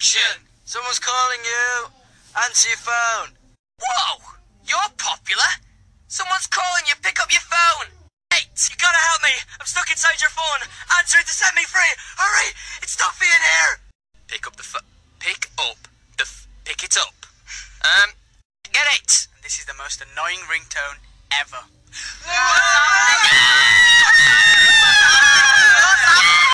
Someone's calling you. Answer your phone. Whoa! You're popular. Someone's calling you. Pick up your phone. Wait, You gotta help me. I'm stuck inside your phone. Answer it to set me free. Hurry! It's stuffy in here. Pick up the phone. Pick up the. F- pick it up. Um. Get it. This is the most annoying ringtone ever.